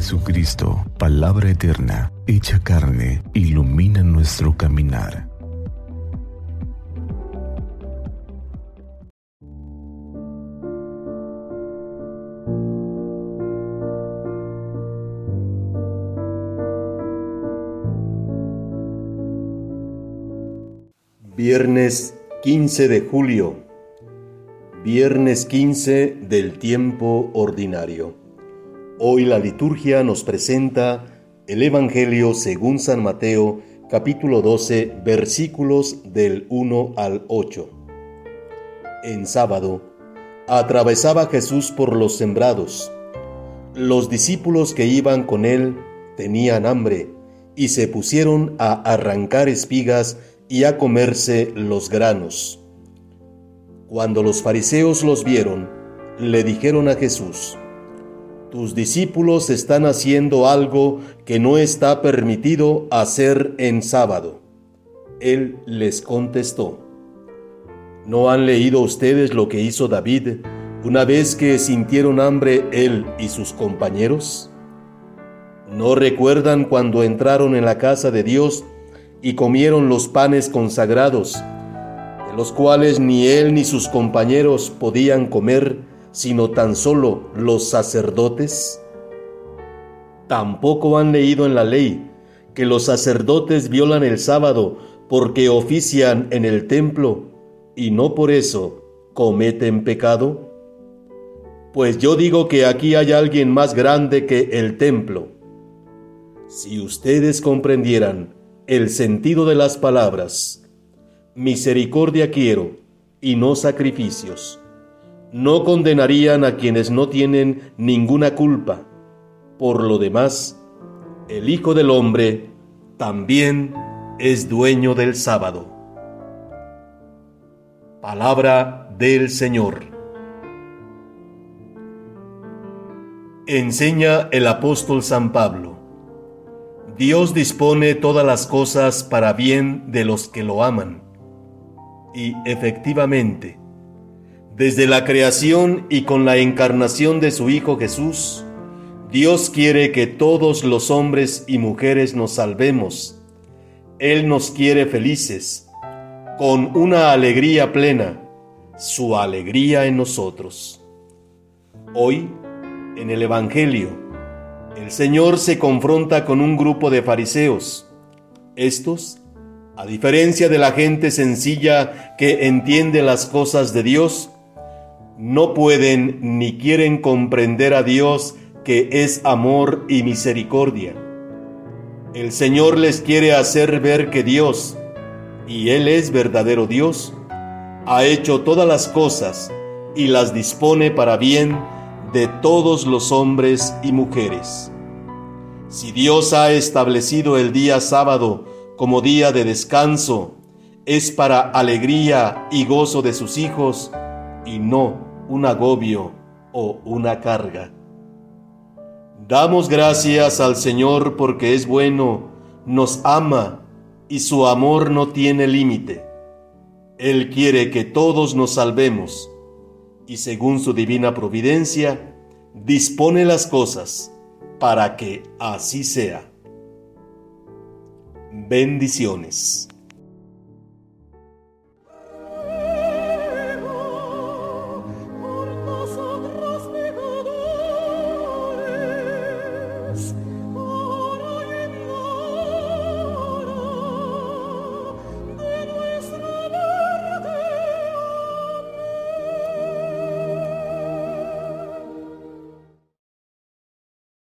Jesucristo, palabra eterna, hecha carne, ilumina nuestro caminar. Viernes 15 de julio. Viernes 15 del tiempo ordinario. Hoy la liturgia nos presenta el Evangelio según San Mateo, capítulo 12, versículos del 1 al 8. En sábado, atravesaba Jesús por los sembrados. Los discípulos que iban con él tenían hambre y se pusieron a arrancar espigas y a comerse los granos. Cuando los fariseos los vieron, le dijeron a Jesús, tus discípulos están haciendo algo que no está permitido hacer en sábado. Él les contestó, ¿no han leído ustedes lo que hizo David una vez que sintieron hambre él y sus compañeros? ¿No recuerdan cuando entraron en la casa de Dios y comieron los panes consagrados, de los cuales ni él ni sus compañeros podían comer, sino tan solo los sacerdotes? Tampoco han leído en la ley que los sacerdotes violan el sábado porque ofician en el templo y no por eso cometen pecado? Pues yo digo que aquí hay alguien más grande que el templo. Si ustedes comprendieran el sentido de las palabras, misericordia quiero y no sacrificios no condenarían a quienes no tienen ninguna culpa. Por lo demás, el Hijo del Hombre también es dueño del sábado. Palabra del Señor. Enseña el apóstol San Pablo. Dios dispone todas las cosas para bien de los que lo aman. Y efectivamente, desde la creación y con la encarnación de su Hijo Jesús, Dios quiere que todos los hombres y mujeres nos salvemos. Él nos quiere felices, con una alegría plena, su alegría en nosotros. Hoy, en el Evangelio, el Señor se confronta con un grupo de fariseos. Estos, a diferencia de la gente sencilla que entiende las cosas de Dios, no pueden ni quieren comprender a Dios que es amor y misericordia. El Señor les quiere hacer ver que Dios, y Él es verdadero Dios, ha hecho todas las cosas y las dispone para bien de todos los hombres y mujeres. Si Dios ha establecido el día sábado como día de descanso, es para alegría y gozo de sus hijos y no un agobio o una carga. Damos gracias al Señor porque es bueno, nos ama y su amor no tiene límite. Él quiere que todos nos salvemos y según su divina providencia, dispone las cosas para que así sea. Bendiciones.